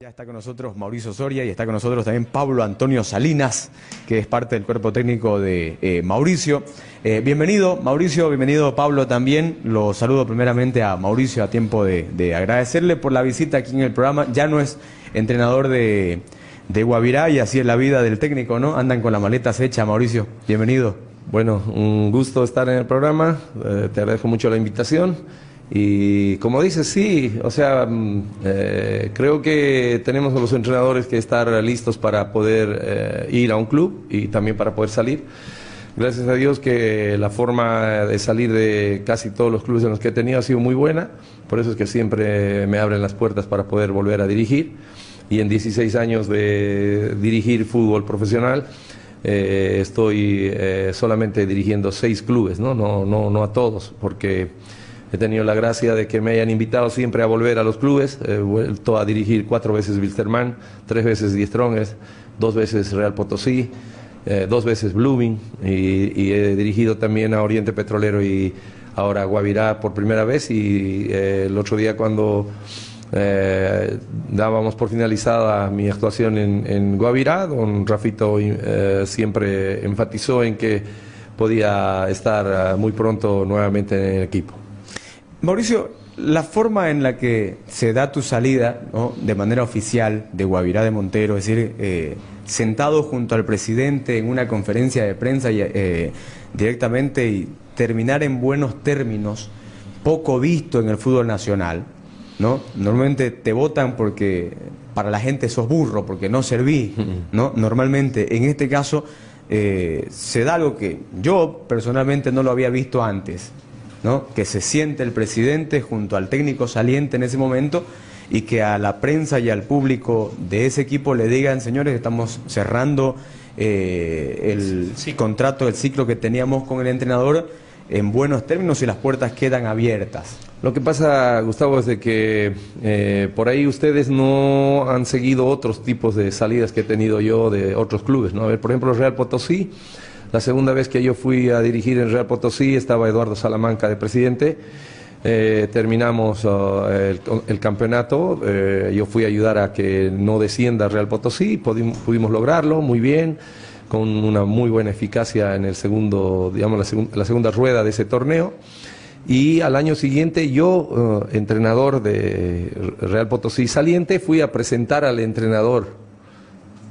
Ya está con nosotros Mauricio Soria y está con nosotros también Pablo Antonio Salinas, que es parte del cuerpo técnico de eh, Mauricio. Eh, bienvenido, Mauricio, bienvenido Pablo también. Lo saludo primeramente a Mauricio a tiempo de, de agradecerle por la visita aquí en el programa. Ya no es entrenador de, de Guavirá y así es la vida del técnico, ¿no? Andan con la maleta hecha, Mauricio. Bienvenido. Bueno, un gusto estar en el programa, eh, te agradezco mucho la invitación y como dices, sí, o sea, mm, eh, creo que tenemos los entrenadores que estar listos para poder eh, ir a un club y también para poder salir. Gracias a Dios que la forma de salir de casi todos los clubes en los que he tenido ha sido muy buena, por eso es que siempre me abren las puertas para poder volver a dirigir y en 16 años de dirigir fútbol profesional eh, estoy eh, solamente dirigiendo seis clubes, ¿no? No, no, no a todos, porque he tenido la gracia de que me hayan invitado siempre a volver a los clubes. He vuelto a dirigir cuatro veces Wilstermann, tres veces Die Strongest, dos veces Real Potosí, eh, dos veces Blooming y, he dirigido también a Oriente Petrolero y ahora a Guavirá por primera vez y eh, el otro día cuando eh, dábamos por finalizada mi actuación en, en Guavirá, don Rafito siempre enfatizó en que podía estar muy pronto nuevamente en el equipo. Mauricio, la forma en la que se da tu salida ¿no? de manera oficial de Guavirá de Montero, es decir, eh, sentado junto al presidente en una conferencia de prensa y, eh, directamente y terminar en buenos términos, poco visto en el fútbol nacional, ¿no? Normalmente te votan porque para la gente sos burro, porque no serví, ¿no? Normalmente, en este caso, eh, se da algo que yo personalmente no lo había visto antes, ¿no? Que se siente el presidente junto al técnico saliente en ese momento y que a la prensa y al público de ese equipo le digan, señores, estamos cerrando eh, el contrato, el ciclo que teníamos con el entrenador en buenos términos y las puertas quedan abiertas. Lo que pasa, Gustavo, es de que eh, por ahí ustedes no han seguido otros tipos de salidas que he tenido yo de otros clubes, ¿no? A ver, por ejemplo, Real Potosí, la segunda vez que yo fui a dirigir en Real Potosí estaba Eduardo Salamanca de presidente. Eh, terminamos uh, el, campeonato, eh, yo fui a ayudar a que no descienda Real Potosí, pudimos, pudimos lograrlo muy bien, con una muy buena eficacia en el segundo, digamos, la, segun, la segunda rueda de ese torneo. Y al año siguiente yo, uh, entrenador de Real Potosí saliente, fui a presentar al entrenador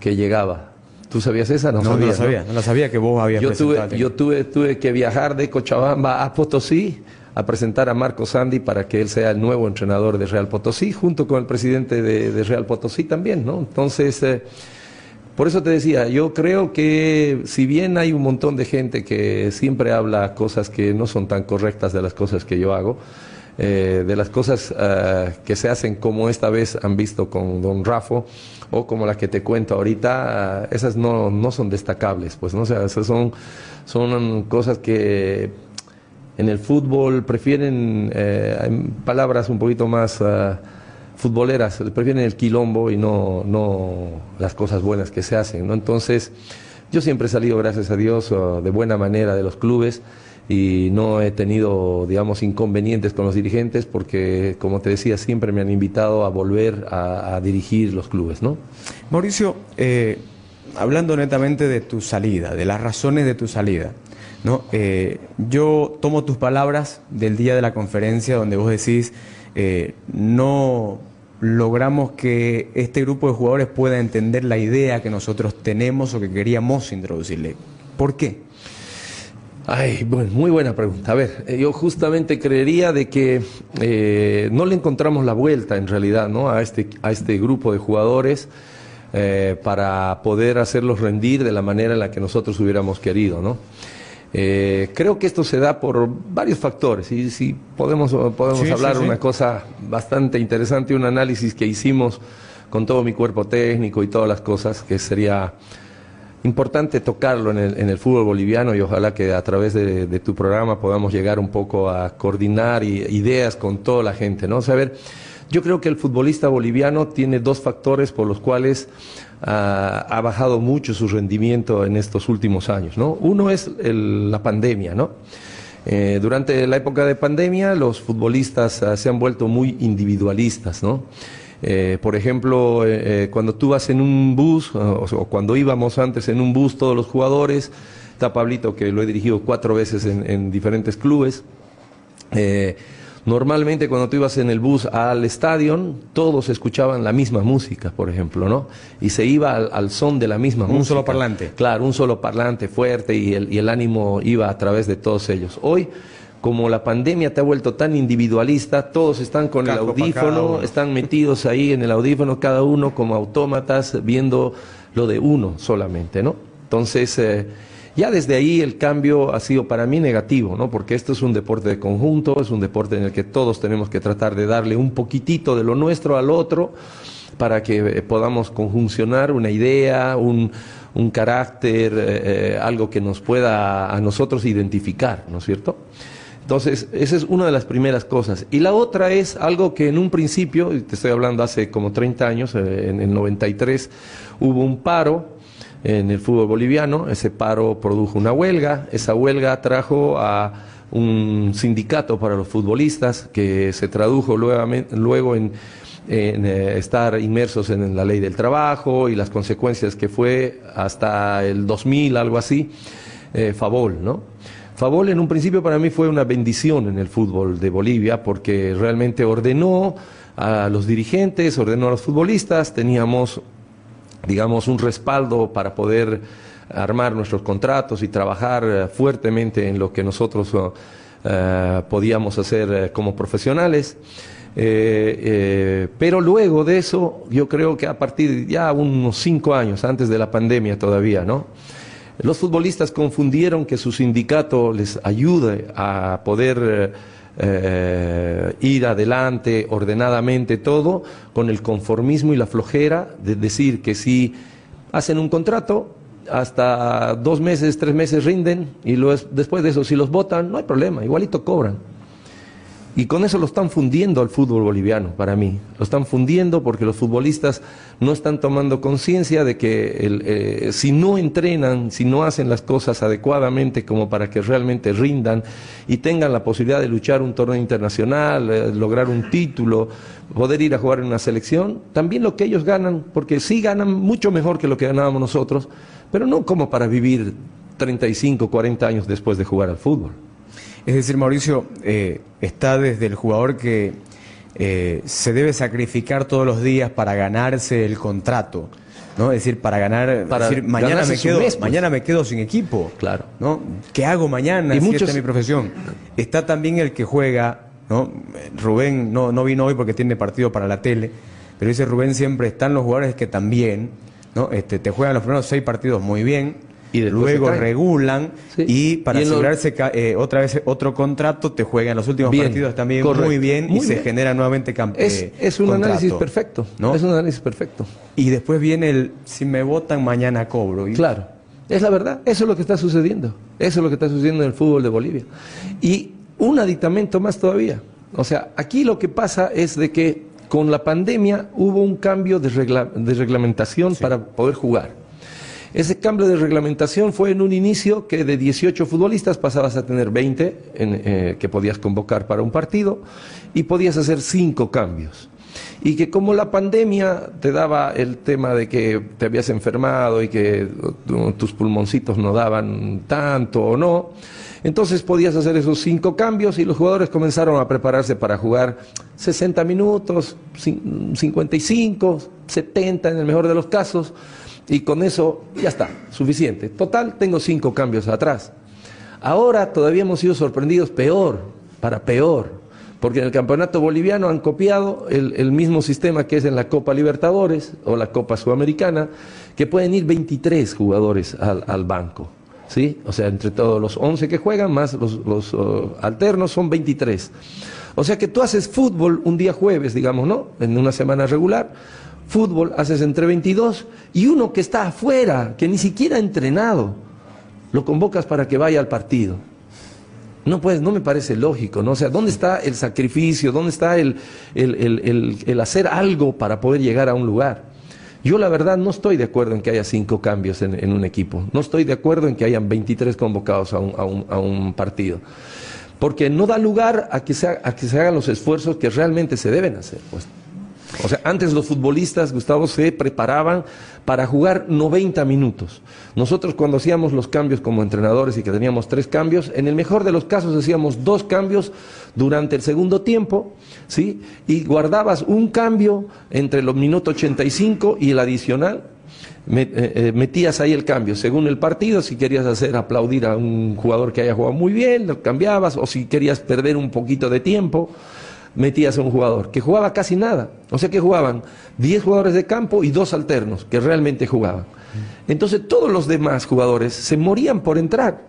que llegaba. ¿Tú sabías esa? No, no, sabía, no la sabía, ¿no? no la sabía que vos habías yo tuve, yo tuve, tuve que viajar de Cochabamba a Potosí a presentar a Marco Sandy para que él sea el nuevo entrenador de Real Potosí, junto con el presidente de, de Real Potosí también, ¿no? Entonces, eh, por eso te decía, yo creo que si bien hay un montón de gente que siempre habla cosas que no son tan correctas de las cosas que yo hago, eh, de las cosas uh, que se hacen como esta vez han visto con don Rafo o como la que te cuento ahorita, uh, esas no, no son destacables, pues no esas son, son cosas que en el fútbol prefieren eh, palabras un poquito más uh, futboleras, prefieren el quilombo y no, no las cosas buenas que se hacen. ¿no? Entonces, yo siempre he salido, gracias a Dios, de buena manera de los clubes y no he tenido, digamos, inconvenientes con los dirigentes porque, como te decía, siempre me han invitado a volver a, dirigir los clubes. ¿no? Mauricio, eh, hablando netamente de tu salida, de las razones de tu salida, ¿no? Eh, yo tomo tus palabras del día de la conferencia donde vos decís, eh, no logramos que este grupo de jugadores pueda entender la idea que nosotros tenemos o que queríamos introducirle. ¿Por qué? Ay, bueno, muy buena pregunta. A ver, eh, yo justamente creería de que eh, no le encontramos la vuelta en realidad, ¿no? A este, a este grupo de jugadores eh, para poder hacerlos rendir de la manera en la que nosotros hubiéramos querido, ¿no? creo que esto se da por varios factores y si podemos, podemos hablar una cosa bastante interesante, un análisis que hicimos con todo mi cuerpo técnico y todas las cosas, que sería importante tocarlo en el, el, fútbol boliviano y ojalá que a través de, tu programa podamos llegar un poco a coordinar ideas con toda la gente, ¿no? O yo creo que el futbolista boliviano tiene dos factores por los cuales ah, ha bajado mucho su rendimiento en estos últimos años, ¿no? Uno es la pandemia, ¿no? Eh, durante la época de pandemia los futbolistas ah, se han vuelto muy individualistas, ¿no? Eh, por ejemplo, eh, eh, cuando tú vas en un bus, o, cuando íbamos antes en un bus todos los jugadores, está Pablito que lo he dirigido cuatro veces en, diferentes clubes. normalmente cuando tú ibas en el bus al estadio, todos escuchaban la misma música, por ejemplo, ¿no? Y se iba al, son de la misma música. Un solo parlante. Claro, un solo parlante fuerte y el, y el ánimo iba a través de todos ellos. Hoy como la pandemia te ha vuelto tan individualista, todos están con el audífono, están metidos ahí en el audífono, cada uno como autómatas, viendo lo de uno solamente, ¿no? Entonces, eh, ya desde ahí el cambio ha sido para mí negativo, ¿no? Porque esto es un deporte de conjunto, es un deporte en el que todos tenemos que tratar de darle un poquitito de lo nuestro al otro para que eh, podamos conjuncionar una idea, un, carácter, eh, algo que nos pueda a nosotros identificar, ¿no es cierto? Entonces, esa es una de las primeras cosas. Y la otra es algo que en un principio, te estoy hablando hace como 30 años, eh, en el 93, hubo un paro en el fútbol boliviano, ese paro produjo una huelga, esa huelga trajo a un sindicato para los futbolistas que se tradujo luego en, eh, estar inmersos en la ley del trabajo y las consecuencias que fue hasta el 2000, algo así, eh, Favol, ¿no? Favol en un principio para mí fue una bendición en el fútbol de Bolivia porque realmente ordenó a los dirigentes, ordenó a los futbolistas, teníamos, digamos, un respaldo para poder armar nuestros contratos y trabajar eh, fuertemente en lo que nosotros eh, podíamos hacer eh, como profesionales. pero luego de eso, yo creo que a partir ya unos cinco años, antes de la pandemia todavía, ¿no? Los futbolistas confundieron que su sindicato les ayude a poder eh, ir adelante ordenadamente todo con el conformismo y la flojera de decir que si hacen un contrato, hasta dos meses, tres meses rinden y después de eso si los votan, no hay problema, igualito cobran. Y con eso lo están fundiendo al fútbol boliviano, para mí. Lo están fundiendo porque los futbolistas no están tomando conciencia de que eh, si no entrenan, si no hacen las cosas adecuadamente como para que realmente rindan y tengan la posibilidad de luchar un torneo internacional, eh, lograr un título, poder ir a jugar en una selección, también lo que ellos ganan, porque sí ganan mucho mejor que lo que ganábamos nosotros, pero no como para vivir 35, 40 años después de jugar al fútbol. Es decir, Mauricio, eh, está desde el jugador que eh, se debe sacrificar todos los días para ganarse el contrato. ¿no? Es decir, para ganar, para decir, mañana me quedo, pues. mañana me quedo sin equipo. Claro. ¿no? ¿Qué hago mañana? Y muchos... mi profesión. Está también el que juega, ¿no? Rubén no, no vino hoy porque tiene partido para la tele, pero dice Rubén siempre están los jugadores que también, ¿no? Este, te juegan los primeros seis partidos muy bien, y luego regulan y para asegurarse eh, otra vez otro contrato te juegan los últimos partidos también muy bien y se genera nuevamente campeón. Es, eh, es, un análisis perfecto, ¿no? Es un análisis perfecto. Y después viene el si me votan mañana cobro. Y... Claro. Es la verdad, eso es lo que está sucediendo. Eso es lo que está sucediendo en el fútbol de Bolivia. Y un aditamento más todavía. O sea, aquí lo que pasa es de que con la pandemia hubo un cambio de, de reglamentación para poder jugar. Ese cambio de reglamentación fue en un inicio que de 18 futbolistas pasabas a tener 20 eh, que podías convocar para un partido y podías hacer 5 cambios. Y que como la pandemia te daba el tema de que te habías enfermado y que tus pulmoncitos no daban tanto o no, entonces podías hacer esos cinco cambios y los jugadores comenzaron a prepararse para jugar 60 minutos, 55, 70 en el mejor de los casos Y con eso ya está, suficiente. Total, tengo cinco cambios atrás. Ahora todavía hemos sido sorprendidos peor, para peor, porque en el campeonato boliviano han copiado el, mismo sistema que es en la Copa Libertadores o la Copa Sudamericana, que pueden ir 23 jugadores al, banco. ¿sí? O sea, entre todos los 11 que juegan, más los, uh, alternos, son 23. O sea que tú haces fútbol un día jueves, digamos, ¿no? En una semana regular. Fútbol haces entre 22 y uno que está afuera, que ni siquiera ha entrenado, lo convocas para que vaya al partido. No, pues, no me parece lógico, ¿no? O sea, ¿dónde está el sacrificio? ¿Dónde está el, el, hacer algo para poder llegar a un lugar? Yo la verdad no estoy de acuerdo en que haya cinco cambios en, un equipo. No estoy de acuerdo en que hayan 23 convocados a un, a un, a un partido porque no da lugar a que, se, a que se hagan los esfuerzos que realmente se deben hacer. Pues. O sea, antes los futbolistas, Gustavo, se preparaban para jugar 90 minutos. Nosotros cuando hacíamos los cambios como entrenadores y que teníamos tres cambios, en el mejor de los casos hacíamos dos cambios durante el segundo tiempo, ¿sí? Y guardabas un cambio entre los minutos 85 y el adicional, eh, eh, metías ahí el cambio según el partido, si querías hacer aplaudir a un jugador que haya jugado muy bien, lo cambiabas, o si querías perder un poquito de tiempo, metías a un jugador que jugaba casi nada. O sea que jugaban 10 jugadores de campo y dos alternos que realmente jugaban. Entonces todos los demás jugadores se morían por entrar.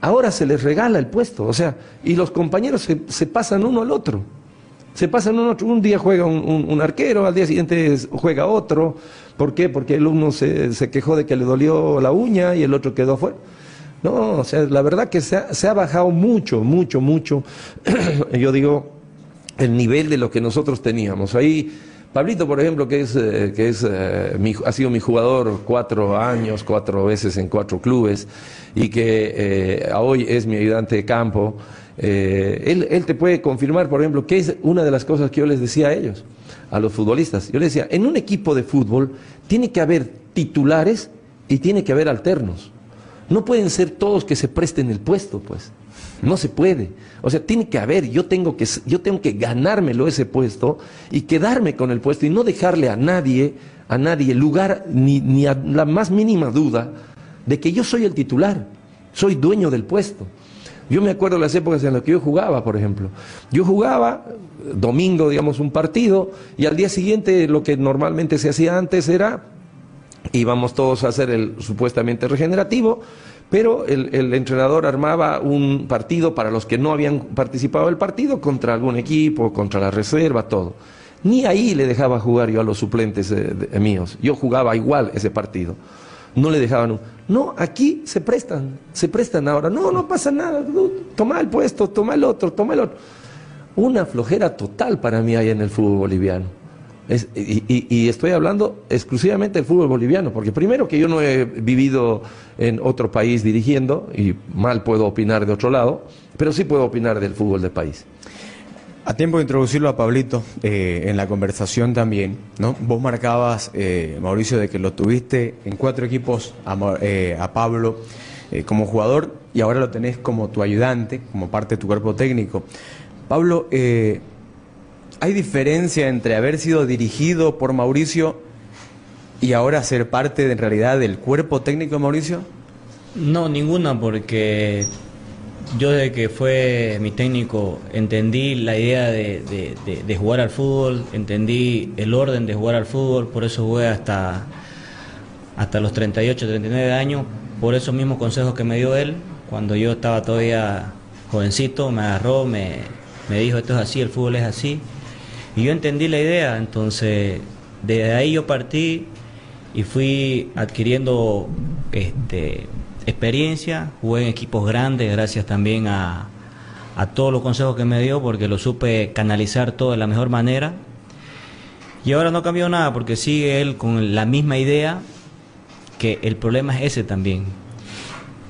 Ahora se les regala el puesto, o sea, y los compañeros se, se pasan uno al otro. Se pasan uno otro. Un día juega un, arquero, al día siguiente juega otro. ¿Por qué? Porque el uno se, quejó de que le dolió la uña y el otro quedó fuera. No, o sea, la verdad que se ha, bajado mucho, mucho, mucho, yo digo, el nivel de lo que nosotros teníamos. Ahí, Pablito, por ejemplo, que es, eh, que es eh, ha sido mi jugador cuatro años, cuatro veces en cuatro clubes, y que eh, hoy es mi ayudante de campo. Él, él, te puede confirmar, por ejemplo, que es una de las cosas que yo les decía a ellos, a los futbolistas. Yo les decía, en un equipo de fútbol tiene que haber titulares y tiene que haber alternos. No pueden ser todos que se presten el puesto, pues. No se puede. O sea, tiene que haber, yo tengo que, yo tengo que ganármelo ese puesto y quedarme con el puesto y no dejarle a nadie, a nadie lugar ni, ni a la más mínima duda de que yo soy el titular, soy dueño del puesto. Yo me acuerdo de las épocas en las que yo jugaba, por ejemplo. Yo jugaba domingo, digamos, un partido, y al día siguiente lo que normalmente se hacía antes era, íbamos todos a hacer el supuestamente regenerativo, pero el, entrenador armaba un partido para los que no habían participado del partido contra algún equipo, contra la reserva, todo. Ni ahí le dejaba jugar yo a los suplentes míos. Yo jugaba igual ese partido no le dejaban un... No, aquí se prestan, se prestan ahora. No, no pasa nada. Toma el puesto, toma el otro, toma el otro. Una flojera total para mí hay en el fútbol boliviano. Y, estoy hablando exclusivamente del fútbol boliviano, porque primero que yo no he vivido en otro país dirigiendo, y mal puedo opinar de otro lado, pero sí puedo opinar del fútbol del país. A tiempo de introducirlo a Pablito eh, en la conversación también, ¿no? Vos marcabas, eh, Mauricio, de que lo tuviste en cuatro equipos a, eh, Pablo como jugador y ahora lo tenés como tu ayudante, como parte de tu cuerpo técnico. Pablo, ¿hay diferencia entre haber sido dirigido por Mauricio y ahora ser parte de, en realidad del cuerpo técnico de Mauricio? No, ninguna, porque yo desde que fue mi técnico entendí la idea de, jugar al fútbol, entendí el orden de jugar al fútbol, por eso jugué hasta, hasta los 38, 39 años, por esos mismos consejos que me dio él, cuando yo estaba todavía jovencito, me agarró, me, me dijo esto es así, el fútbol es así, y yo entendí la idea, entonces desde ahí yo partí y fui adquiriendo este experiencia, jugué en equipos grandes gracias también a, a todos los consejos que me dio porque lo supe canalizar todo de la mejor manera. Y ahora no cambió nada porque sigue él con la misma idea, que el problema es ese también,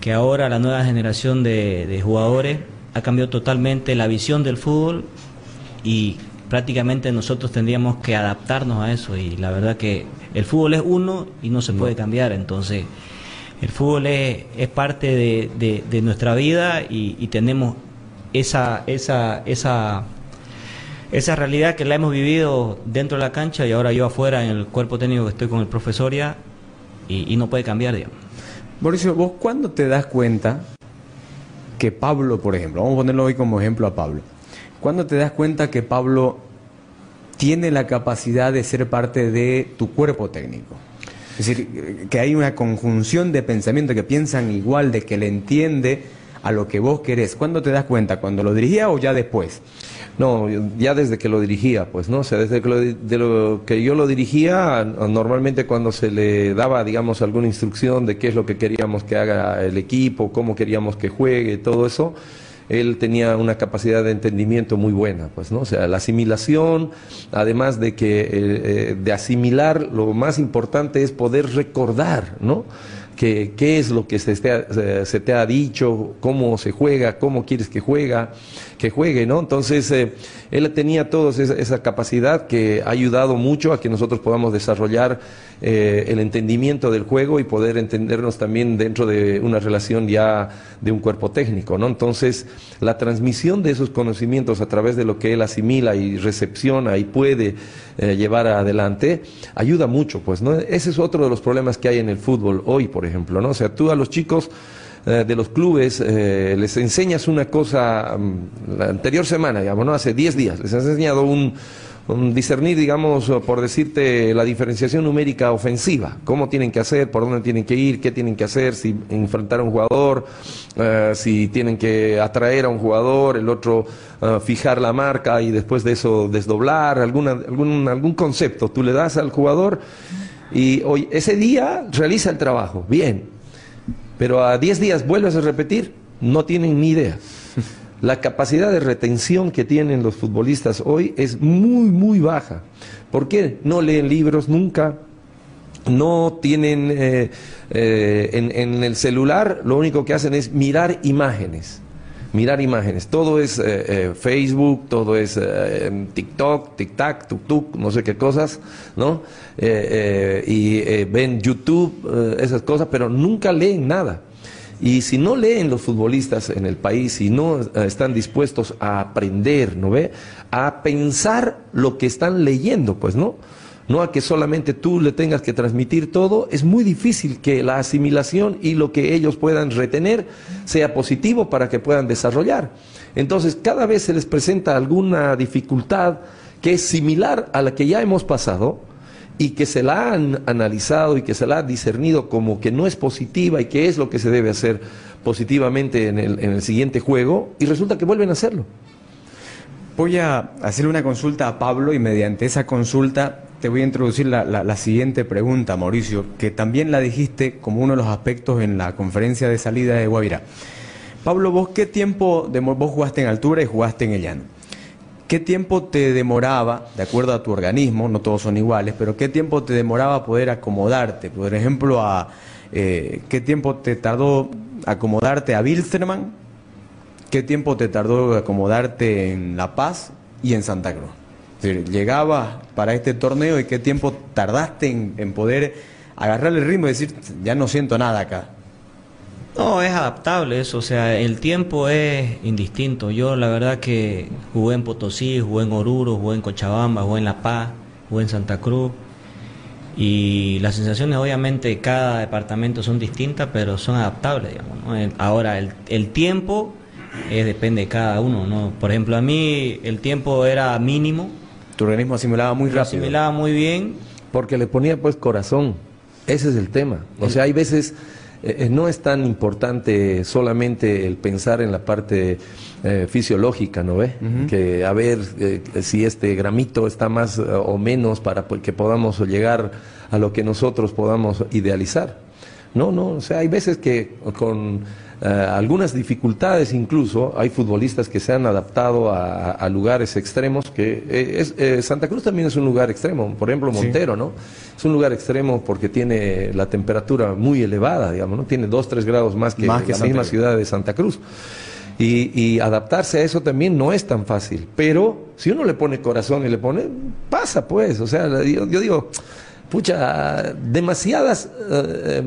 que ahora la nueva generación de, de jugadores ha cambiado totalmente la visión del fútbol y prácticamente nosotros tendríamos que adaptarnos a eso y la verdad que el fútbol es uno y no se puede cambiar, entonces el fútbol es, es parte de, de, nuestra vida y, tenemos esa, esa, esa, esa realidad que la hemos vivido dentro de la cancha y ahora yo afuera en el cuerpo técnico que estoy con el profesor ya, y, no puede cambiar, digamos. Mauricio, ¿vos cuándo te das cuenta que Pablo, por ejemplo, vamos a ponerlo hoy como ejemplo a Pablo, ¿cuándo te das cuenta que Pablo tiene la capacidad de ser parte de tu cuerpo técnico? Es decir, que hay una conjunción de pensamiento que piensan igual, de que le entiende a lo que vos querés. ¿Cuándo te das cuenta? ¿Cuando lo dirigía o ya después? No, ya desde que lo dirigía, pues, ¿no? O sea, desde que lo, de lo que yo lo dirigía, normalmente cuando se le daba, digamos, alguna instrucción de qué es lo que queríamos que haga el equipo, cómo queríamos que juegue, todo eso, él tenía una capacidad de entendimiento muy buena, pues, ¿no? O sea, la asimilación, además de que eh, eh, de asimilar, lo más importante es poder recordar, ¿no? Que, qué es lo que se se te ha dicho, cómo se juega, cómo quieres que juega que juegue, ¿no? Entonces, eh, él tenía toda esa, capacidad que ha ayudado mucho a que nosotros podamos desarrollar eh, el entendimiento del juego y poder entendernos también dentro de una relación ya de un cuerpo técnico, ¿no? Entonces, la transmisión de esos conocimientos a través de lo que él asimila y recepciona y puede eh, llevar adelante, ayuda mucho, pues, ¿no? Ese es otro de los problemas que hay en el fútbol hoy, por ejemplo, ¿no? O sea, tú a los chicos de los clubes, eh, les enseñas una cosa, mm, la anterior semana, digamos, ¿no? Hace 10 días, les has enseñado un, discernir, digamos, por decirte, la diferenciación numérica ofensiva, cómo tienen que hacer, por dónde tienen que ir, qué tienen que hacer, si enfrentar a un jugador, eh, si tienen que atraer a un jugador, el otro fijar la marca y después de eso desdoblar, alguna, algún, algún concepto tú le das al jugador y hoy, ese día realiza el trabajo, bien, pero a 10 días vuelves a repetir, no tienen ni idea. La capacidad de retención que tienen los futbolistas hoy es muy, muy baja. ¿Por qué? No leen libros nunca, no tienen eh, eh, en, el celular, lo único que hacen es mirar imágenes. Mirar imágenes. Todo es eh, Facebook, todo es TikTok, TikTok, TukTuk, no sé qué cosas, ¿no? y ven YouTube, esas cosas, pero nunca leen nada. Y si no leen los futbolistas en el país, y no están dispuestos a aprender, ¿no ve? A pensar lo que están leyendo, pues, ¿no? No a que solamente tú le tengas que transmitir todo, es muy difícil que la asimilación y lo que ellos puedan retener sea positivo para que puedan desarrollar. Entonces, cada vez se les presenta alguna dificultad que es similar a la que ya hemos pasado y que se la han analizado y que se la ha discernido como que no es positiva y que es lo que se debe hacer positivamente en el, en el siguiente juego, y resulta que vuelven a hacerlo. Voy a hacerle una consulta a Pablo y mediante esa consulta te voy a introducir la, siguiente pregunta, Mauricio, que también la dijiste como uno de los aspectos en la conferencia de salida de Guavirá. Pablo, ¿vos qué tiempo, de, vos jugaste en altura y jugaste en el llano? ¿Qué tiempo te demoraba, de acuerdo a tu organismo, no todos son iguales, pero qué tiempo te demoraba poder acomodarte? Por ejemplo, a, eh, ¿qué tiempo te tardó acomodarte a Wilstermann? ¿Qué tiempo te tardó acomodarte en La Paz y en Santa Cruz? Llegabas para este torneo y qué tiempo tardaste en, poder agarrar el ritmo y decir, ya no siento nada acá. No, es adaptable eso, o sea, el tiempo es indistinto. Yo la verdad que jugué en Potosí, jugué en Oruro, jugué en Cochabamba, jugué en La Paz, jugué en Santa Cruz. Y las sensaciones obviamente de cada departamento son distintas, pero son adaptables, digamos. Ahora, el, el tiempo es, depende de cada uno, ¿no? Por ejemplo, a mí el tiempo era mínimo, tu organismo asimilaba muy rápido. Asimilaba muy bien. Porque le ponía pues corazón. Ese es el tema. O sea, hay veces eh, eh, no es tan importante solamente el pensar en la parte eh, fisiológica, ¿no ve? Que a ver si este gramito está más o menos para que podamos llegar a lo que nosotros podamos idealizar. No, no, o sea, hay veces que con eh, algunas dificultades incluso, hay futbolistas que se han adaptado a, lugares extremos, que eh, es, eh, Santa Cruz también es un lugar extremo, por ejemplo Montero, ¿no? Es un lugar extremo porque tiene la temperatura muy elevada, digamos, ¿no? Tiene 2, 3 grados más que, la misma ciudad de Santa Cruz. Y, adaptarse a eso también no es tan fácil, pero si uno le pone corazón y le pone, pasa pues, o sea, yo digo pucha, demasiadas, eh,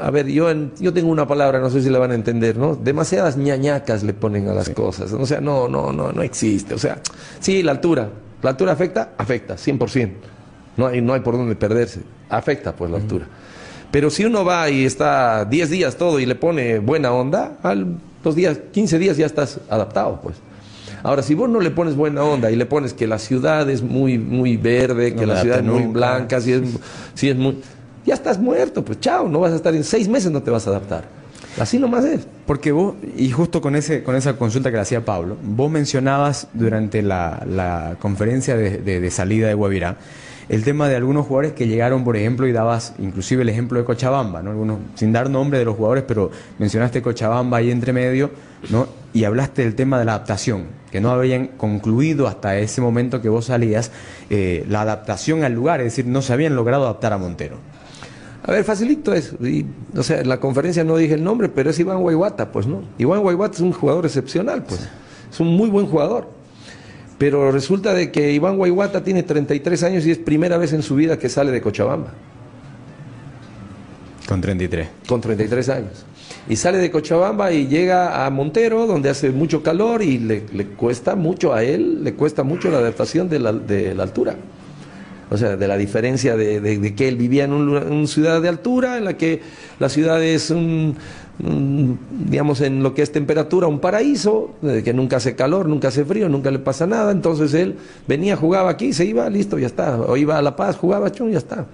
a ver, yo, yo tengo una palabra, no sé si la van a entender, ¿no? Demasiadas ñañacas le ponen a las cosas, o sea, no, no, no, no existe, o sea, sí, la altura, ¿la altura afecta? Afecta, 100%, no hay, no hay por dónde perderse, afecta pues la altura. Pero si uno va y está 10 días todo y le pone buena onda, a los días, 15 días ya estás adaptado, pues. Ahora, si vos no le pones buena onda y le pones que la ciudad es muy, muy verde, que la ciudad es muy blanca, si es, si es muy... Ya estás muerto, pues chao, no vas a estar en seis meses, no te vas a adaptar. Así nomás es. Porque vos, y justo con, ese, con esa consulta que le hacía Pablo, vos mencionabas durante la, conferencia de, de, salida de Guavirá el tema de algunos jugadores que llegaron, por ejemplo, y dabas inclusive el ejemplo de Cochabamba, ¿no? Algunos, sin dar nombre de los jugadores, pero mencionaste Cochabamba ahí entre medio, ¿no? Y hablaste del tema de la adaptación, que no habían concluido hasta ese momento que vos salías eh, la adaptación al lugar, es decir, no se habían logrado adaptar a Montero. A ver, facilito es. o sea, en la conferencia no dije el nombre, pero es Iván Guayguata, pues, ¿no? Iván Guayguata es un jugador excepcional, pues. Es un muy buen jugador. Pero resulta de que Iván Guayguata tiene 33 años y es primera vez en su vida que sale de Cochabamba. Con 33. Con 33 años. Y sale de Cochabamba y llega a Montero, donde hace mucho calor y le, cuesta mucho a él, le cuesta mucho la adaptación de la, de la altura. O sea, de la diferencia de, que él vivía en una ciudad de altura, en la que la ciudad es un, digamos, en lo que es temperatura, un paraíso, que nunca hace calor, nunca hace frío, nunca le pasa nada, entonces él venía, jugaba aquí, se iba, listo, ya está, o iba a La Paz, jugaba, chum, ya está.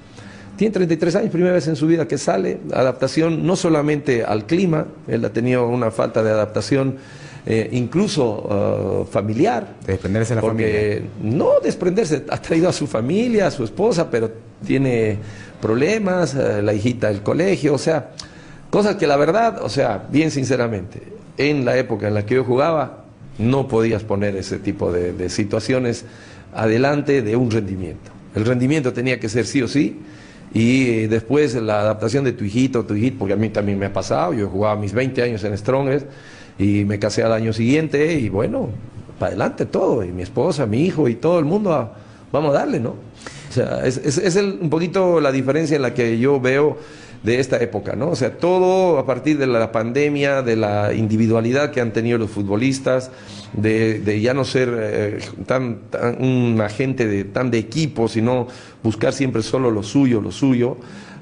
Tiene 33 años, primera vez en su vida que sale, adaptación no solamente al clima, él ha tenido una falta de adaptación eh, incluso uh, familiar. desprenderse de la porque, No desprenderse, ha traído a su familia, a su esposa, pero tiene problemas, uh, la hijita del colegio, o sea, cosas que la verdad, o sea, bien sinceramente, en la época en la que yo jugaba, no podías poner ese tipo de, de situaciones adelante de un rendimiento. El rendimiento tenía que ser sí o sí, y después la adaptación de tu hijito, tu hijito, porque a mí también me ha pasado, yo jugaba mis 20 años en Strongest, y me casé al año siguiente y bueno, para adelante todo, y mi esposa, mi hijo y todo el mundo, vamos a darle, ¿no? O sea, es, es, un poquito la diferencia en la que yo veo de esta época, ¿no? O sea, todo a partir de la pandemia, de la individualidad que han tenido los futbolistas, de, ya no ser eh, tan, un agente de, tan de equipo, sino buscar siempre solo lo suyo, lo suyo.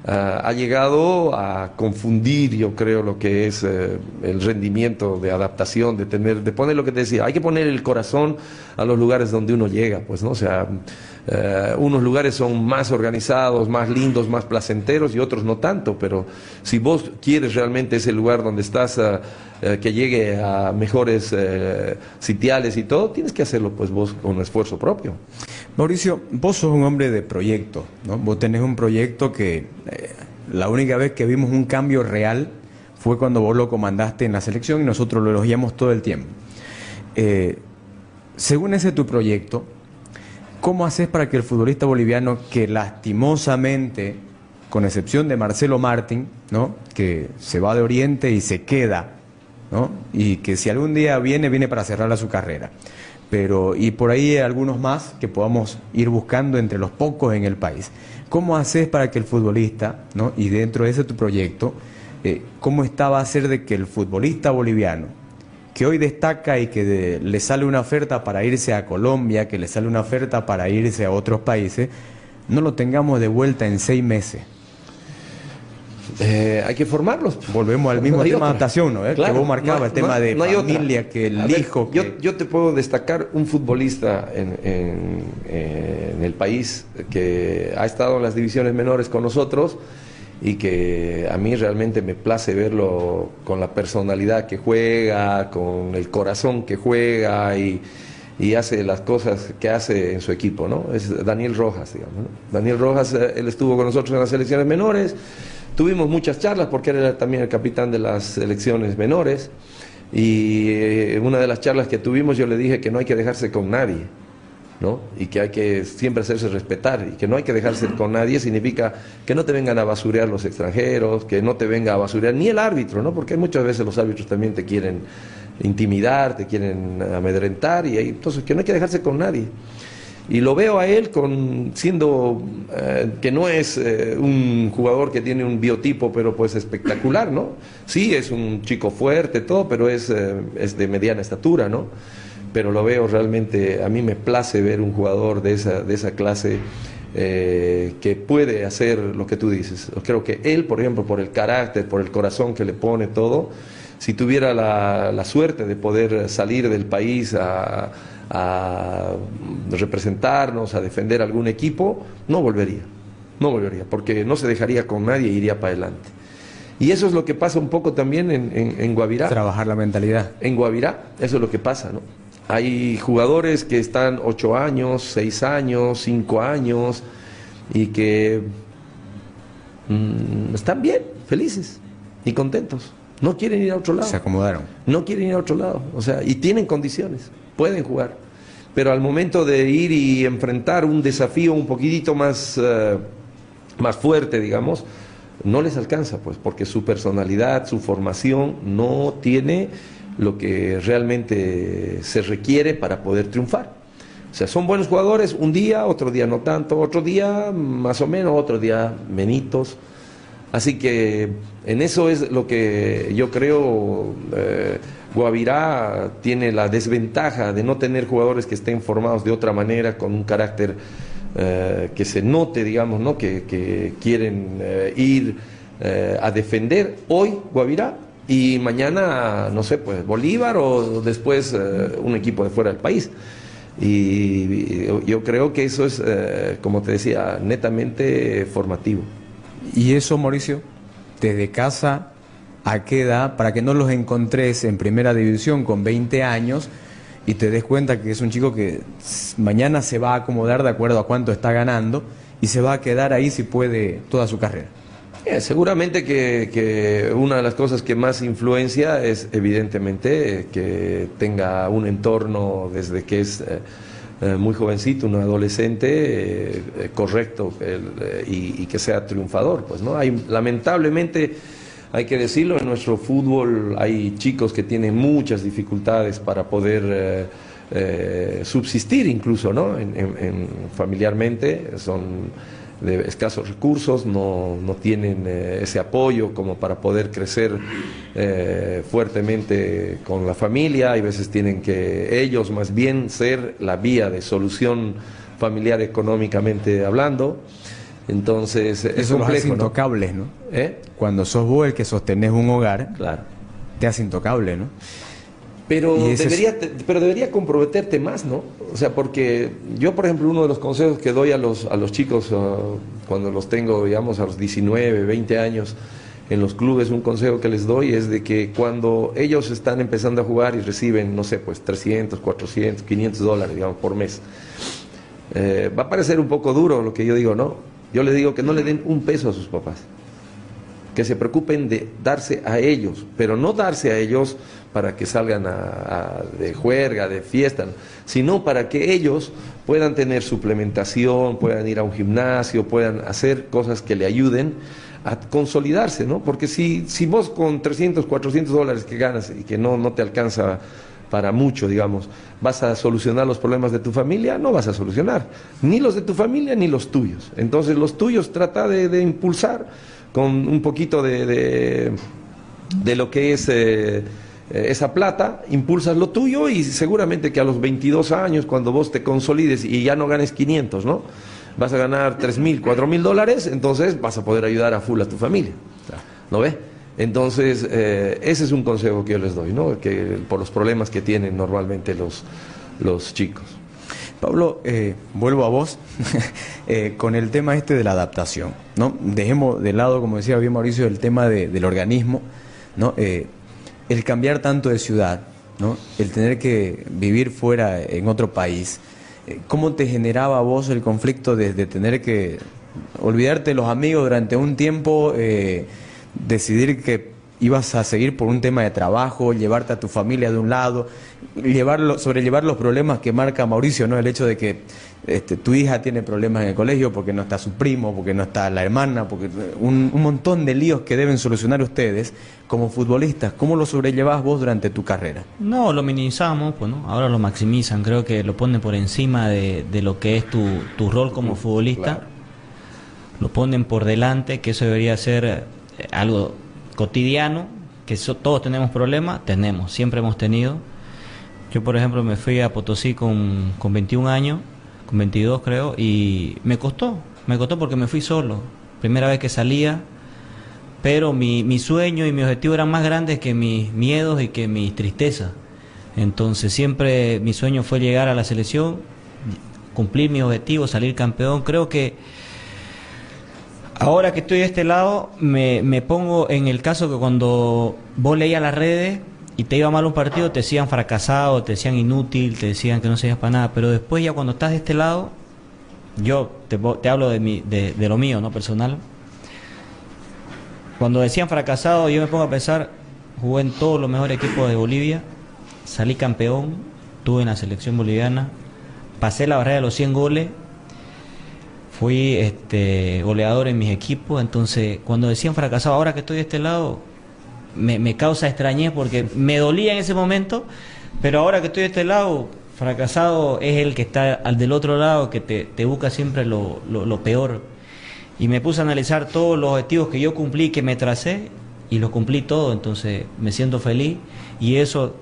Ha llegado a confundir, yo creo, lo que es eh, el rendimiento de adaptación, de tener, de poner lo que te decía, hay que poner el corazón a los lugares donde uno llega, pues, ¿no? O sea, eh, unos lugares son más organizados, más lindos, más placenteros y otros no tanto, pero si vos quieres realmente ese lugar donde estás, ah, eh, que llegue a mejores sitiales y todo, tienes que hacerlo pues vos con esfuerzo propio. Mauricio, vos sos un hombre de proyecto, ¿no? Vos tenés un proyecto que eh, la única vez que vimos un cambio real fue cuando vos lo comandaste en la selección y nosotros lo elogiamos todo el tiempo. Eh, según ese tu proyecto, ¿cómo haces para que el futbolista boliviano que lastimosamente, con excepción de Marcelo Martín, ¿no? que se va de Oriente y se queda, ¿no? y que si algún día viene, viene para cerrar su carrera, pero y por ahí algunos más que podamos ir buscando entre los pocos en el país. ¿Cómo haces para que el futbolista, ¿no? y dentro de ese tu proyecto, eh, cómo está va a ser de que el futbolista boliviano, que hoy destaca y que le sale una oferta para irse a Colombia, que le sale una oferta para irse a otros países, no lo tengamos de vuelta en seis meses? Eh, hay que formarlos. Volvemos al mismo tema de adaptación, ¿no? que vos marcabas, el tema de familia, que el hijo... Yo, te puedo destacar un futbolista en, en, el país que ha estado en las divisiones menores con nosotros y que a mí realmente me place verlo con la personalidad que juega, con el corazón que juega y, y hace las cosas que hace en su equipo, ¿no? Es Daniel Rojas, digamos. Daniel Rojas, eh, él estuvo con nosotros en las selecciones menores Tuvimos muchas charlas porque él era también el capitán de las elecciones menores y eh, una de las charlas que tuvimos yo le dije que no hay que dejarse con nadie, ¿no? Y que hay que siempre hacerse respetar y que no hay que dejarse con nadie significa que no te vengan a basurear los extranjeros, que no te venga a basurear ni el árbitro, ¿no? Porque muchas veces los árbitros también te quieren intimidar, te quieren amedrentar y entonces que no hay que dejarse con nadie. Y lo veo a él con, siendo eh, que no es eh, un jugador que tiene un biotipo, pero pues espectacular, ¿no? Sí, es un chico fuerte, todo, pero es, eh, es de mediana estatura, ¿no? Pero lo veo realmente, a mí me place ver un jugador de esa, de esa clase que puede hacer lo que tú dices. Creo que él, por ejemplo, por el carácter, por el corazón que le pone todo, si tuviera la, suerte de poder salir del país a, representarnos, a defender algún equipo, no volvería, no volvería, porque no se dejaría con nadie e iría para adelante. Y eso es lo que pasa un poco también en, en Guavirá. Trabajar la mentalidad. En Guavirá, eso es lo que pasa, ¿no? Hay jugadores que están ocho años, seis años, cinco años y que mm, están bien, felices y contentos. No quieren ir a otro lado. Se acomodaron. No quieren ir a otro lado. O sea, y tienen condiciones, pueden jugar. Pero al momento de ir y enfrentar un desafío un poquitito más, eh, más fuerte, digamos, no les alcanza, pues, porque su personalidad, su formación no tiene lo que realmente se requiere para poder triunfar. O sea, son buenos jugadores un día, otro día no tanto, otro día más o menos, otro día menitos. Así que en eso es lo que yo creo eh, Guavirá tiene la desventaja de no tener jugadores que estén formados de otra manera, con un carácter eh, que se note, digamos, ¿no? que, quieren eh, ir eh, a defender hoy Guavirá y mañana, no sé, pues Bolívar o después un equipo de fuera del país. Y, yo creo que eso es, como te decía, netamente formativo. ¿Y eso, Mauricio, desde casa a qué edad, para que no los encontres en primera división con 20 años y te des cuenta que es un chico que mañana se va a acomodar de acuerdo a cuánto está ganando y se va a quedar ahí si puede toda su carrera? Eh, seguramente que, una de las cosas que más influencia es evidentemente que tenga un entorno desde que es eh, eh, muy jovencito, un adolescente, correcto y, que sea triunfador. Pues, ¿no? hay, lamentablemente, hay que decirlo, en nuestro fútbol hay chicos que tienen muchas dificultades para poder... subsistir incluso, ¿no? familiarmente son de escasos recursos, no, no tienen eh, ese apoyo como para poder crecer eh, fuertemente con la familia, hay veces tienen que ellos más bien ser la vía de solución familiar económicamente hablando. Entonces, es Eso complejo, intocables, ¿no? ¿Eh? Cuando sos vos el que sostenés un hogar, claro. te hace intocable, ¿no? Pero debería, pero debería comprometerte más, ¿no? O sea, porque yo, por ejemplo, uno de los consejos que doy a los, a los chicos uh, cuando los tengo, digamos, a los 19, 20 años en los clubes, un consejo que les doy es de que cuando ellos están empezando a jugar y reciben, no sé, pues 300, 400, 500 dólares, digamos, por mes, eh, va a parecer un poco duro lo que yo digo, ¿no? Yo les digo que no le den un peso a sus papás que se preocupen de darse a ellos, pero no darse a ellos para que salgan de juerga, de fiesta, sino para que ellos puedan tener suplementación, puedan ir a un gimnasio, puedan hacer cosas que le ayuden a consolidarse, ¿no? Porque si, si vos con 300, 400 dólares que ganas y que no, no te alcanza para mucho, digamos, vas a solucionar los problemas de tu familia, no vas a solucionar, ni los de tu familia ni los tuyos. Entonces los tuyos trata de impulsar con un poquito de, de, lo que es eh, esa plata, impulsas lo tuyo y seguramente que a los 22 años, cuando vos te consolides y ya no ganes 500, ¿no? Vas a ganar 3 mil, 4 mil dólares, entonces vas a poder ayudar a full a tu familia. ¿No ves? Entonces, eh, ese es un consejo que yo les doy, ¿no? Que por los problemas que tienen normalmente los, los chicos. Pablo, eh, vuelvo a vos eh, con el tema este de la adaptación. ¿no? Dejemos de lado, como decía bien Mauricio, el tema del organismo, ¿no? Eh, el cambiar tanto de ciudad, ¿no? el tener que vivir fuera en otro país. ¿Cómo te generaba a vos el conflicto de, de, tener que olvidarte de los amigos durante un tiempo, decidir que ibas a seguir por un tema de trabajo, llevarte a tu familia de un lado, llevarlo, sobrellevar los problemas que marca Mauricio, ¿no? El hecho de que este, tu hija tiene problemas en el colegio porque no está su primo, porque no está la hermana, porque un, montón de líos que deben solucionar ustedes como futbolistas. ¿Cómo lo sobrellevas vos durante tu carrera? No, lo minimizamos, pues no, ahora lo maximizan, creo que lo ponen por encima de, lo que es tu, tu rol como futbolista. Lo ponen por delante, que eso debería ser algo cotidiano, que todos tenemos problemas, tenemos, siempre hemos tenido. Yo, por ejemplo, me fui a Potosí con, con 21 años con 22 creo, y me costó, me costó porque me fui solo, primera vez que salía, pero mi, mi sueño y mi objetivo eran más grandes que mis miedos y que mis tristezas. Entonces siempre mi sueño fue llegar a la selección, cumplir mi objetivo, salir campeón. Creo que ahora que estoy de este lado, me, me pongo en el caso que cuando vos leías las redes y te iba mal un partido, te decían fracasado, te decían inútil, te decían que no servías para nada. Pero después ya cuando estás de este lado, yo te, te hablo de, mi, de, de lo mío, no personal. Cuando decían fracasado, yo me pongo a pensar, jugué en todos los mejores equipos de Bolivia, salí campeón, estuve en la selección boliviana, pasé la barrera de los 100 goles, fui este, goleador en mis equipos, entonces cuando decían fracasado, ahora que estoy de este lado, me, causa extrañez porque me dolía en ese momento, pero ahora que estoy de este lado, fracasado es el que está al del otro lado, que te, busca siempre lo, lo, lo peor. Y me puse a analizar todos los objetivos que yo cumplí, que me tracé, y los cumplí todos, entonces me siento feliz y eso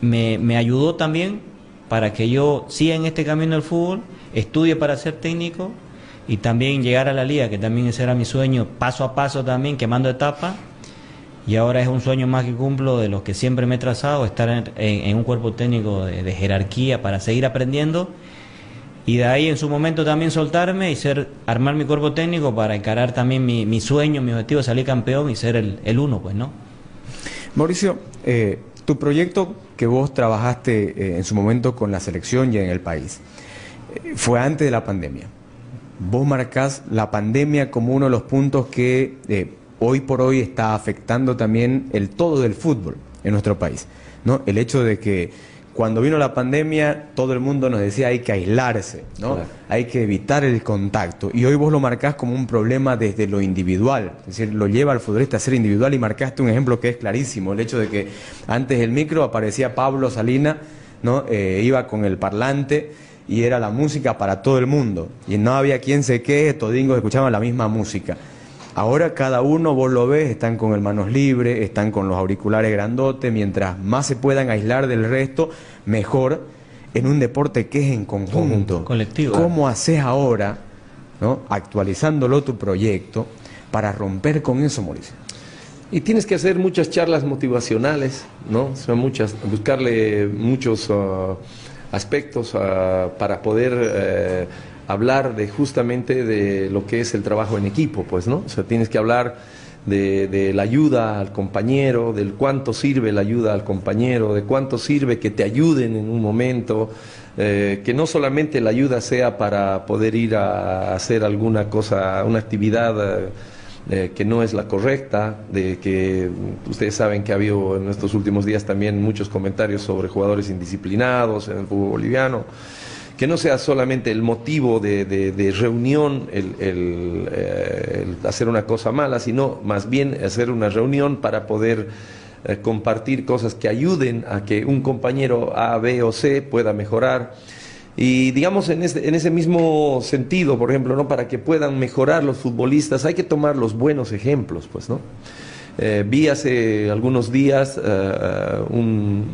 me, me ayudó también para que yo siga en este camino del fútbol, estudie para ser técnico y también llegar a la liga, que también ese era mi sueño, paso a paso también, quemando etapas. Y ahora es un sueño más que cumplo de los que siempre me he trazado, estar en, un cuerpo técnico de, jerarquía para seguir aprendiendo. Y de ahí en su momento también soltarme y ser, armar mi cuerpo técnico para encarar también mi, sueño, mi objetivo salir campeón y ser el, el uno, pues, ¿no? Mauricio, eh, tu proyecto que vos trabajaste eh, en su momento con la selección y en el país eh, fue antes de la pandemia. Vos marcás la pandemia como uno de los puntos que eh, hoy por hoy está afectando también el todo del fútbol en nuestro país. ¿no? El hecho de que cuando vino la pandemia todo el mundo nos decía hay que aislarse, ¿no? Claro. hay que evitar el contacto. Y hoy vos lo marcás como un problema desde lo individual, es decir, lo lleva al futbolista a ser individual y marcaste un ejemplo que es clarísimo, el hecho de que antes del micro aparecía Pablo Salina, ¿no? Eh, iba con el parlante y era la música para todo el mundo. Y no había quien se queje, todingos escuchaban la misma música. Ahora cada uno, vos lo ves, están con el manos libres, están con los auriculares grandotes, mientras más se puedan aislar del resto, mejor en un deporte que es en conjunto. Colectivo. ¿Cómo haces ahora, ¿no? actualizándolo tu proyecto, para romper con eso, Mauricio? Y tienes que hacer muchas charlas motivacionales, ¿no? O sea, muchas, buscarle muchos ah, aspectos ah, para poder eh, hablar de justamente de lo que es el trabajo en equipo, pues, ¿no? O sea, tienes que hablar de, la ayuda al compañero, del cuánto sirve la ayuda al compañero, de cuánto sirve que te ayuden en un momento, eh, que no solamente la ayuda sea para poder ir a hacer alguna cosa, una actividad. eh, que no es la correcta, de que mm, ustedes saben que ha habido en estos últimos días también muchos comentarios sobre jugadores indisciplinados en el fútbol boliviano, que no sea solamente el motivo de, de- reunión eh, el hacer una cosa mala, sino más bien hacer una reunión para poder eh, compartir cosas que ayuden a que un compañero A, B o C pueda mejorar. Y digamos en, este- en ese mismo sentido, por ejemplo, ¿no? para que puedan mejorar los futbolistas, hay que tomar los buenos ejemplos, pues, ¿no? Eh, vi hace algunos días eh, un,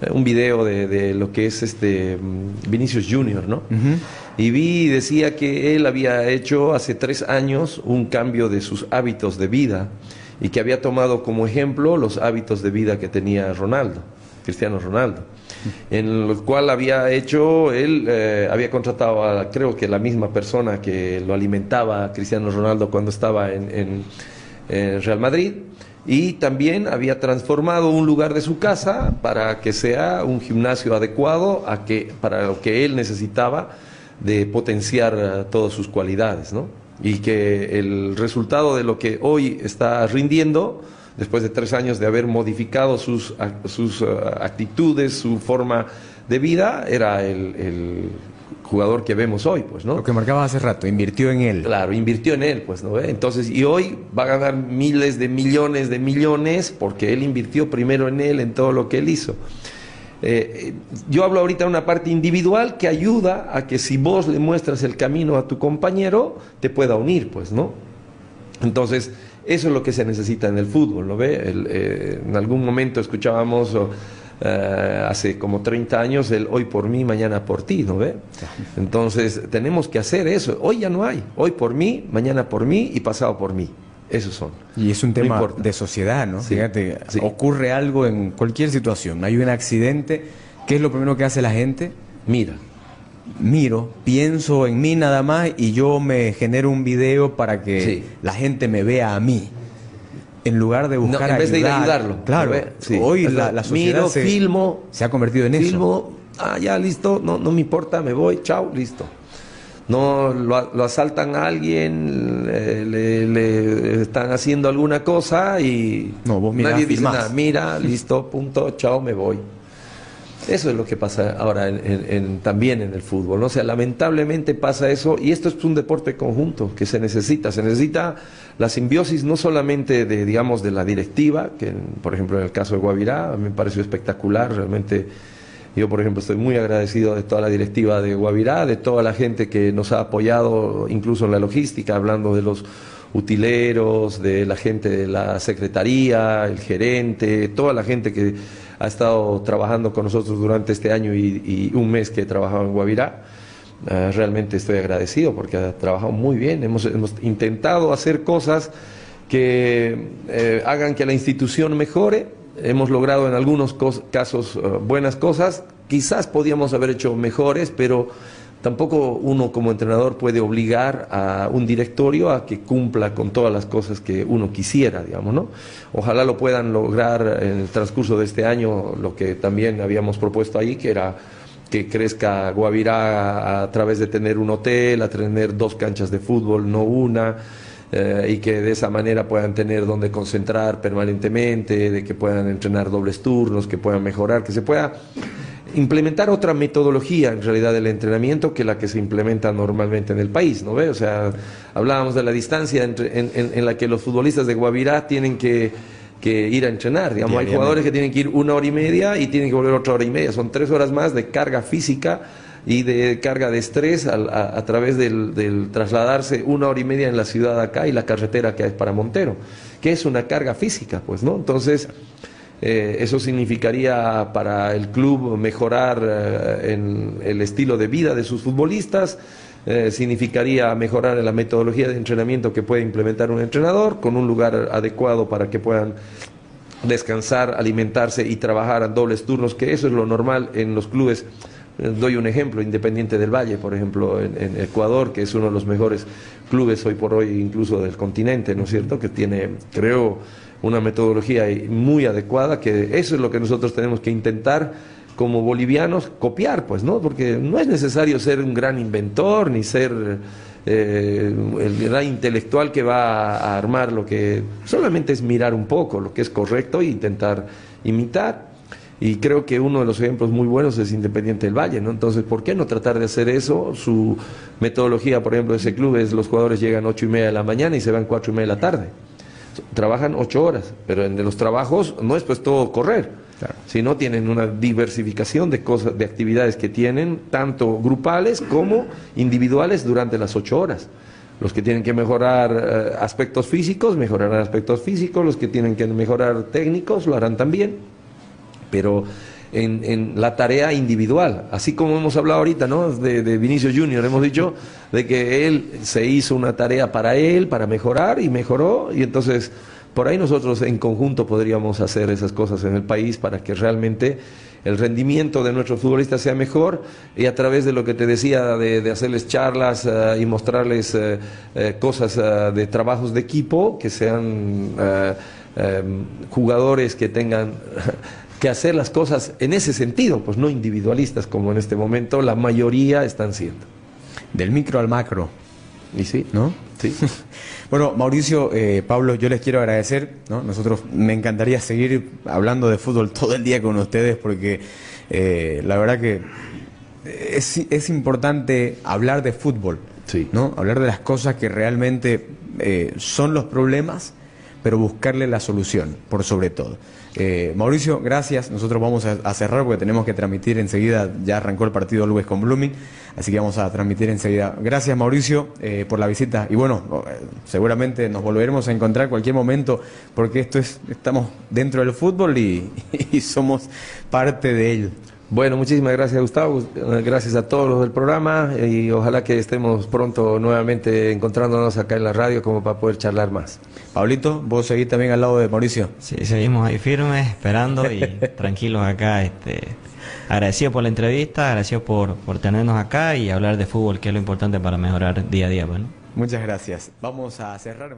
eh, un video de, de lo que es este mm, Vinicius Junior, ¿no? Y vi y decía que él había hecho hace tres años un cambio de sus hábitos de vida y que había tomado como ejemplo los hábitos de vida que tenía Ronaldo, Cristiano Ronaldo en el cual había hecho, él eh, había contratado a, creo que la misma persona que lo alimentaba Cristiano Ronaldo cuando estaba en, en- en Real Madrid, y también había transformado un lugar de su casa para que sea un gimnasio adecuado a que, para lo que él necesitaba de potenciar eh, todas sus cualidades, ¿no? Y que el resultado de lo que hoy está rindiendo después de tres años de haber modificado sus, sus eh, actitudes, su forma de vida, era el, el jugador que vemos hoy, pues, ¿no? Lo que marcabas hace rato, invirtió en él. Claro, invirtió en él, pues, ¿no? Entonces, y hoy va a ganar miles de millones de millones porque él invirtió primero en él, en todo lo que él hizo. Eh, eh, yo hablo ahorita de una parte individual que ayuda a que si vos le muestras el camino a tu compañero, te pueda unir, pues, ¿no? Entonces, eso es lo que se necesita en el fútbol, ¿lo ve? El, eh, en algún momento escuchábamos o, eh, hace como 30 años el hoy por mí, mañana por ti, ¿no ve? Entonces tenemos que hacer eso. Hoy ya no hay. Hoy por mí, mañana por mí y pasado por mí. Esos son. Y es un tema de sociedad, ¿no? Sí, Fíjate, sí. ocurre algo en cualquier situación. Hay un accidente, ¿qué es lo primero que hace la gente? Mira. Miro, pienso en mí nada más y yo me genero un video para que Sí. la gente me vea a mí. En lugar de buscar en vez de ir a ayudar. ayudarlo. Claro, ¿no? Sí. hoy O sea, la, la sociedad Miro, se, filmo, se ha convertido en eso. filmo, ah, ya listo, no, no me importa, me voy, chao, listo. No lo, lo asaltan a alguien, le, le- le están haciendo alguna cosa y No, vos nadie dice nada. Mira, listo, punto, chao, me voy. Eso es lo que pasa ahora en- también en el fútbol, ¿no? O sea, lamentablemente pasa eso y esto es un deporte conjunto que se necesita. Se necesita la simbiosis no solamente de, digamos, de la directiva, que por ejemplo en el caso de Guavirá me pareció espectacular, realmente yo, por ejemplo, estoy muy agradecido de toda la directiva de Guavirá, de toda la gente que nos ha apoyado, incluso en la logística, hablando de los utileros, de la gente de la secretaría, el gerente, toda la gente que ha estado trabajando con nosotros durante este año y, y un mes que he trabajado en Guavirá. Eh, realmente estoy agradecido porque ha trabajado muy bien. Hemos, hemos intentado hacer cosas que eh, hagan que la institución mejore. Hemos logrado en algunos casos eh, buenas cosas. Quizás podíamos haber hecho mejores, pero tampoco uno como entrenador puede obligar a un directorio a que cumpla con todas las cosas que uno quisiera, digamos, ¿no? Ojalá lo puedan lograr en el transcurso de este año, lo que también habíamos propuesto ahí, que era que crezca Guavirá a, través de tener un hotel, a tener dos canchas de fútbol, no una, eh, y que de esa manera puedan tener donde concentrar permanentemente, de que puedan entrenar dobles turnos, que puedan mejorar, que se pueda implementar otra metodología en realidad del entrenamiento que la que se implementa normalmente en el país, ¿no ve? O sea, hablábamos de la distancia entre- en, en- en la que los futbolistas de Guavirá tienen que, que ir a entrenar, digamos, hay jugadores que tienen que ir una hora y media y tienen que volver otra hora y media, son tres horas más de carga física y de carga de estrés al- a, a través del, del trasladarse una hora y media en la ciudad acá y la carretera que hay para Montero, que es una carga física, pues, ¿no? Entonces, eh, eso significaría para el club mejorar eh, en el estilo de vida de sus futbolistas, eh, significaría mejorar en la metodología de entrenamiento que puede implementar un entrenador, con un lugar adecuado para que puedan descansar, alimentarse y trabajar en dobles turnos, que eso es lo normal en los clubes. Doy un ejemplo, Independiente del Valle, por ejemplo, en Ecuador, que es uno de los mejores clubes hoy por hoy, incluso del continente, ¿no es cierto? Que tiene, creo, una metodología muy adecuada, que eso es lo que nosotros tenemos que intentar como bolivianos copiar, pues, ¿no? Porque no es necesario ser un gran inventor ni ser eh, el gran intelectual que va a armar lo que solamente es mirar un poco lo que es correcto e intentar imitar. Y creo que uno de los ejemplos muy buenos es Independiente del Valle, ¿no? Entonces, ¿por qué no tratar de hacer eso? Su metodología, por ejemplo, de ese club es los jugadores llegan ocho y media de la mañana y se van cuatro y media de la tarde. Trabajan ocho horas, pero en los trabajos no es pues todo correr. Sino tienen una diversificación de cosas, de actividades que tienen, tanto grupales como individuales durante las ocho horas. Los que tienen que mejorar eh, aspectos físicos, mejorarán aspectos físicos, los que tienen que mejorar técnicos, lo harán también, pero en, en la tarea individual, así como hemos hablado ahorita, ¿no? De, de Vinicio Junior, hemos dicho de que él se hizo una tarea para él, para mejorar, y mejoró, y entonces por ahí nosotros en conjunto podríamos hacer esas cosas en el país para que realmente el rendimiento de nuestros futbolistas sea mejor y a través de lo que te decía de, de hacerles charlas eh, y mostrarles eh, eh, cosas de trabajos de equipo que sean jugadores que tengan que hacer las cosas en ese sentido, pues no individualistas como en este momento la mayoría están siendo. Del micro al macro. Y sí, ¿no? Sí. bueno, Mauricio, eh, Pablo, yo les quiero agradecer, ¿no? Nosotros me encantaría seguir hablando de fútbol todo el día con ustedes porque eh, la verdad que es, es, importante hablar de fútbol, sí. ¿no? Hablar de las cosas que realmente eh, son los problemas, pero buscarle la solución, por sobre todo. Eh, Mauricio, gracias. Nosotros vamos a, cerrar porque tenemos que transmitir enseguida. Ya arrancó el partido Luis con Blooming, así que vamos a transmitir enseguida. Gracias, Mauricio, eh, por la visita. Y bueno, eh, seguramente nos volveremos a encontrar en cualquier momento porque esto es, estamos dentro del fútbol y somos parte de él. Bueno, muchísimas gracias Gustavo, gracias a todos los del programa y ojalá que estemos pronto nuevamente encontrándonos acá en la radio como para poder charlar más. Pablito, vos seguís también al lado de Mauricio. Sí, seguimos ahí firmes, esperando y tranquilos acá. Este, agradecido por la entrevista, agradecido por, por tenernos acá y hablar de fútbol, que es lo importante para mejorar día a día. Bueno. Muchas gracias. Vamos a cerrar.